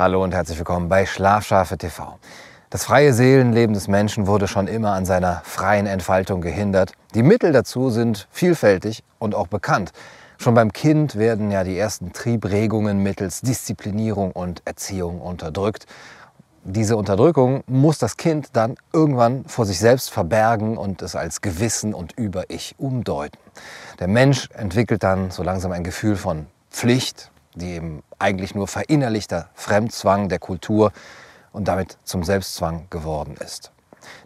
Hallo und herzlich willkommen bei Schlafschafe TV. Das freie Seelenleben des Menschen wurde schon immer an seiner freien Entfaltung gehindert. Die Mittel dazu sind vielfältig und auch bekannt. Schon beim Kind werden ja die ersten Triebregungen mittels Disziplinierung und Erziehung unterdrückt. Diese Unterdrückung muss das Kind dann irgendwann vor sich selbst verbergen und es als Gewissen und Über-Ich umdeuten. Der Mensch entwickelt dann so langsam ein Gefühl von Pflicht, die eben eigentlich nur verinnerlichter Fremdzwang der Kultur und damit zum Selbstzwang geworden ist.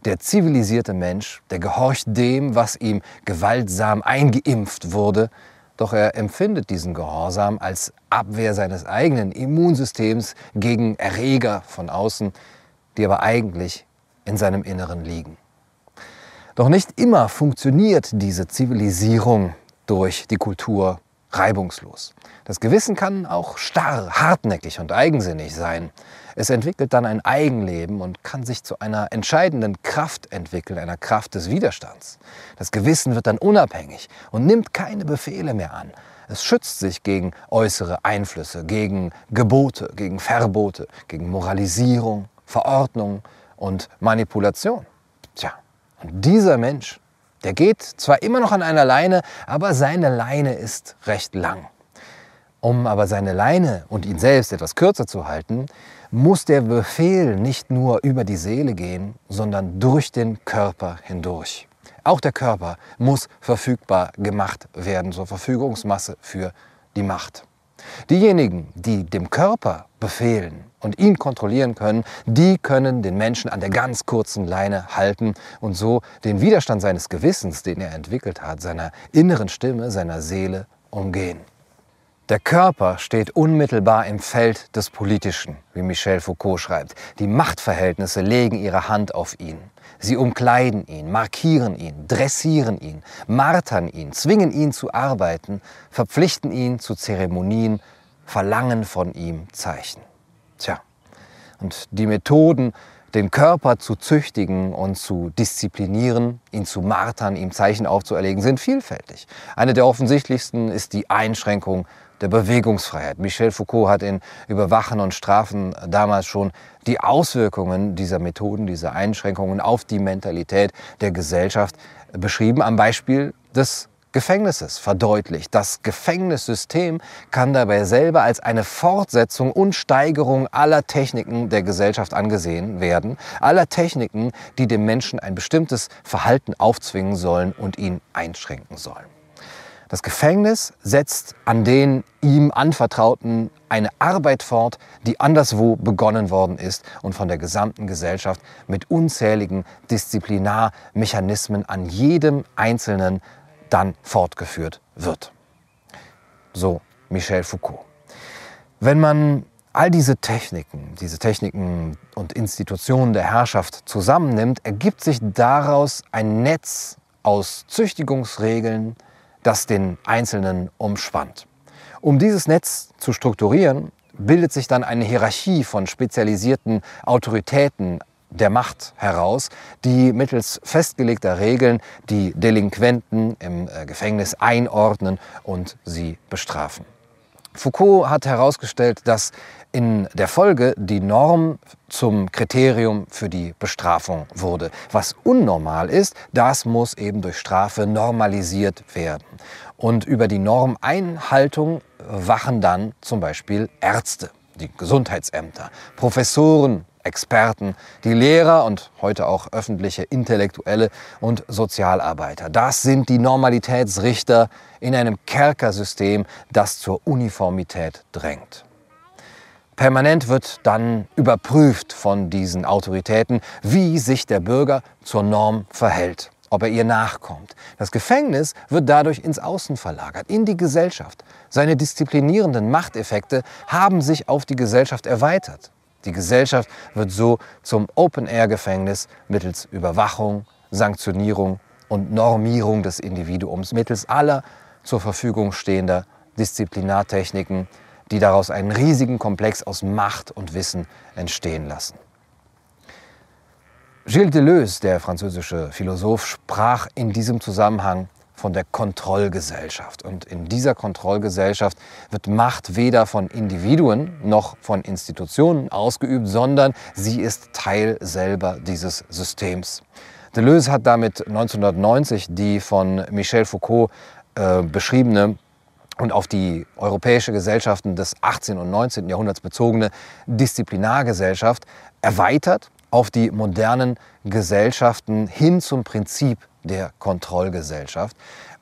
Der zivilisierte Mensch, der gehorcht dem, was ihm gewaltsam eingeimpft wurde, doch er empfindet diesen Gehorsam als Abwehr seines eigenen Immunsystems gegen Erreger von außen, die aber eigentlich in seinem Inneren liegen. Doch nicht immer funktioniert diese Zivilisierung durch die Kultur reibungslos. Das Gewissen kann auch starr, hartnäckig und eigensinnig sein. Es entwickelt dann ein Eigenleben und kann sich zu einer entscheidenden Kraft entwickeln, einer Kraft des Widerstands. Das Gewissen wird dann unabhängig und nimmt keine Befehle mehr an. Es schützt sich gegen äußere Einflüsse, gegen Gebote, gegen Verbote, gegen Moralisierung, Verordnung und Manipulation. Tja, und dieser Mensch, der geht zwar immer noch an einer Leine, aber seine Leine ist recht lang. Um aber seine Leine und ihn selbst etwas kürzer zu halten, muss der Befehl nicht nur über die Seele gehen, sondern durch den Körper hindurch. Auch der Körper muss verfügbar gemacht werden zur Verfügungsmasse für die Macht. Diejenigen, die dem Körper befehlen und ihn kontrollieren können, die können den Menschen an der ganz kurzen Leine halten und so den Widerstand seines Gewissens, den er entwickelt hat, seiner inneren Stimme, seiner Seele umgehen. Der Körper steht unmittelbar im Feld des Politischen, wie Michel Foucault schreibt. Die Machtverhältnisse legen ihre Hand auf ihn. Sie umkleiden ihn, markieren ihn, dressieren ihn, martern ihn, zwingen ihn zu arbeiten, verpflichten ihn zu Zeremonien, verlangen von ihm Zeichen. Tja, und die Methoden, den Körper zu züchtigen und zu disziplinieren, ihn zu martern, ihm Zeichen aufzuerlegen, sind vielfältig. Eine der offensichtlichsten ist die Einschränkung der Bewegungsfreiheit. Michel Foucault hat in Überwachen und Strafen damals schon die Auswirkungen dieser Methoden, dieser Einschränkungen auf die Mentalität der Gesellschaft beschrieben, am Beispiel des Gefängnisses verdeutlicht. Das Gefängnissystem kann dabei selber als eine Fortsetzung und Steigerung aller Techniken der Gesellschaft angesehen werden, aller Techniken, die dem Menschen ein bestimmtes Verhalten aufzwingen sollen und ihn einschränken sollen. Das Gefängnis setzt an den ihm anvertrauten eine Arbeit fort, die anderswo begonnen worden ist und von der gesamten Gesellschaft mit unzähligen Disziplinarmechanismen an jedem Einzelnen dann fortgeführt wird. So Michel Foucault. Wenn man all diese Techniken, diese Techniken und Institutionen der Herrschaft zusammennimmt, ergibt sich daraus ein Netz aus Züchtigungsregeln, das den Einzelnen umspannt. Um dieses Netz zu strukturieren, bildet sich dann eine Hierarchie von spezialisierten Autoritäten der Macht heraus, die mittels festgelegter Regeln die Delinquenten im äh, Gefängnis einordnen und sie bestrafen. Foucault hat herausgestellt, dass in der Folge die Norm zum Kriterium für die Bestrafung wurde. Was unnormal ist, das muss eben durch Strafe normalisiert werden. Und über die Normeinhaltung wachen dann zum Beispiel Ärzte, die Gesundheitsämter, Professoren, Experten, die Lehrer und heute auch öffentliche Intellektuelle und Sozialarbeiter. Das sind die Normalitätsrichter in einem Kerkersystem, das zur Uniformität drängt. Permanent wird dann überprüft von diesen Autoritäten, wie sich der Bürger zur Norm verhält, ob er ihr nachkommt. Das Gefängnis wird dadurch ins Außen verlagert, in die Gesellschaft. Seine disziplinierenden Machteffekte haben sich auf die Gesellschaft erweitert. Die Gesellschaft wird so zum Open-Air-Gefängnis mittels Überwachung, Sanktionierung und Normierung des Individuums, mittels aller zur Verfügung stehender Disziplinartechniken, die daraus einen riesigen Komplex aus Macht und Wissen entstehen lassen. Gilles Deleuze, der französische Philosoph, sprach in diesem Zusammenhang von der Kontrollgesellschaft. Und in dieser Kontrollgesellschaft wird Macht weder von Individuen noch von Institutionen ausgeübt, sondern sie ist Teil selber dieses Systems. Deleuze hat damit 1990 die von Michel Foucault äh, beschriebene und auf die europäische Gesellschaften des 18. und 19. Jahrhunderts bezogene Disziplinargesellschaft erweitert auf die modernen Gesellschaften hin zum Prinzip der Kontrollgesellschaft.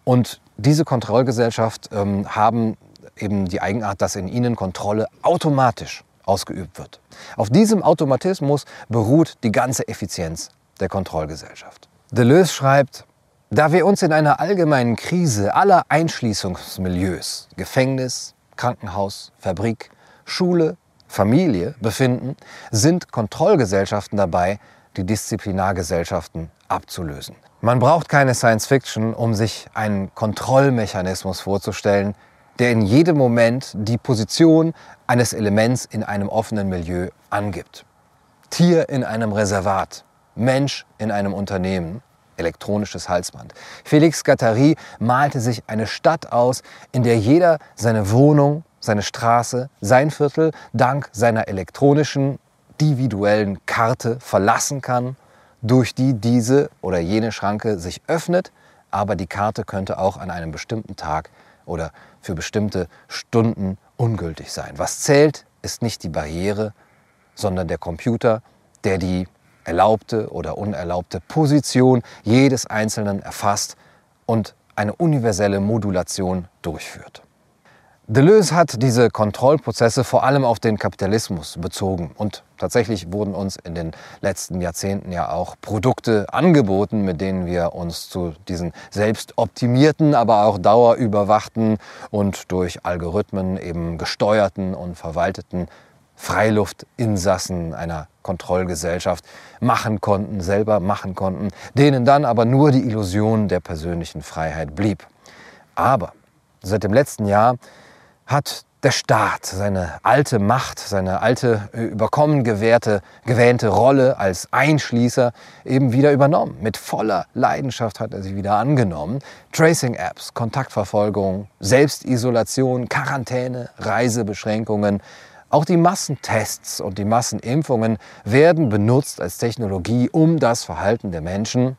Und diese Kontrollgesellschaft ähm, haben eben die Eigenart, dass in ihnen Kontrolle automatisch ausgeübt wird. Auf diesem Automatismus beruht die ganze Effizienz der Kontrollgesellschaft. Deleuze schreibt, da wir uns in einer allgemeinen Krise aller Einschließungsmilieus, Gefängnis, Krankenhaus, Fabrik, Schule, Familie befinden, sind Kontrollgesellschaften dabei, die Disziplinargesellschaften abzulösen. Man braucht keine Science Fiction, um sich einen Kontrollmechanismus vorzustellen, der in jedem Moment die Position eines Elements in einem offenen Milieu angibt. Tier in einem Reservat, Mensch in einem Unternehmen, elektronisches Halsband. Felix Gattari malte sich eine Stadt aus, in der jeder seine Wohnung, seine Straße, sein Viertel dank seiner elektronischen, individuellen Karte verlassen kann, durch die diese oder jene Schranke sich öffnet, aber die Karte könnte auch an einem bestimmten Tag oder für bestimmte Stunden ungültig sein. Was zählt, ist nicht die Barriere, sondern der Computer, der die erlaubte oder unerlaubte Position jedes Einzelnen erfasst und eine universelle Modulation durchführt. Deleuze hat diese Kontrollprozesse vor allem auf den Kapitalismus bezogen. Und tatsächlich wurden uns in den letzten Jahrzehnten ja auch Produkte angeboten, mit denen wir uns zu diesen selbst optimierten, aber auch dauerüberwachten und durch Algorithmen eben gesteuerten und verwalteten Freiluftinsassen einer Kontrollgesellschaft machen konnten, selber machen konnten, denen dann aber nur die Illusion der persönlichen Freiheit blieb. Aber seit dem letzten Jahr hat der Staat seine alte Macht, seine alte äh, überkommen gewährte, gewähnte Rolle als Einschließer eben wieder übernommen. Mit voller Leidenschaft hat er sie wieder angenommen. Tracing-Apps, Kontaktverfolgung, Selbstisolation, Quarantäne, Reisebeschränkungen, auch die Massentests und die Massenimpfungen werden benutzt als Technologie, um das Verhalten der Menschen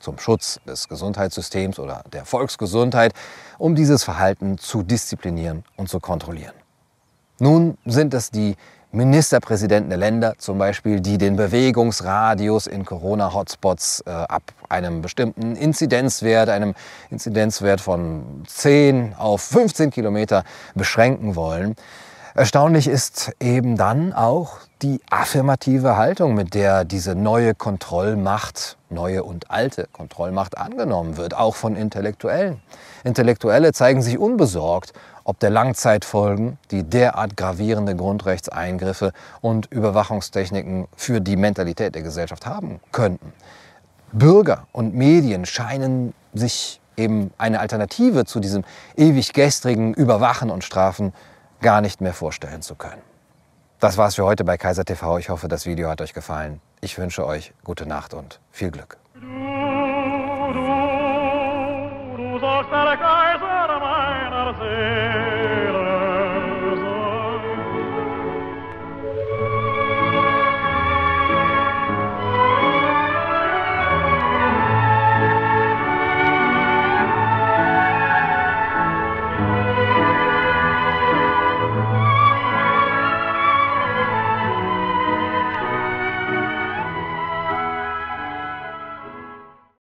zum Schutz des Gesundheitssystems oder der Volksgesundheit, um dieses Verhalten zu disziplinieren und zu kontrollieren. Nun sind es die Ministerpräsidenten der Länder zum Beispiel, die den Bewegungsradius in Corona-Hotspots äh, ab einem bestimmten Inzidenzwert, einem Inzidenzwert von 10 auf 15 Kilometer beschränken wollen. Erstaunlich ist eben dann auch die affirmative Haltung, mit der diese neue Kontrollmacht, neue und alte Kontrollmacht angenommen wird, auch von Intellektuellen. Intellektuelle zeigen sich unbesorgt, ob der Langzeitfolgen, die derart gravierende Grundrechtseingriffe und Überwachungstechniken für die Mentalität der Gesellschaft haben könnten. Bürger und Medien scheinen sich eben eine Alternative zu diesem ewig gestrigen Überwachen und Strafen gar nicht mehr vorstellen zu können. Das war's für heute bei Kaiser TV. Ich hoffe, das Video hat euch gefallen. Ich wünsche euch gute Nacht und viel Glück. Du, du, du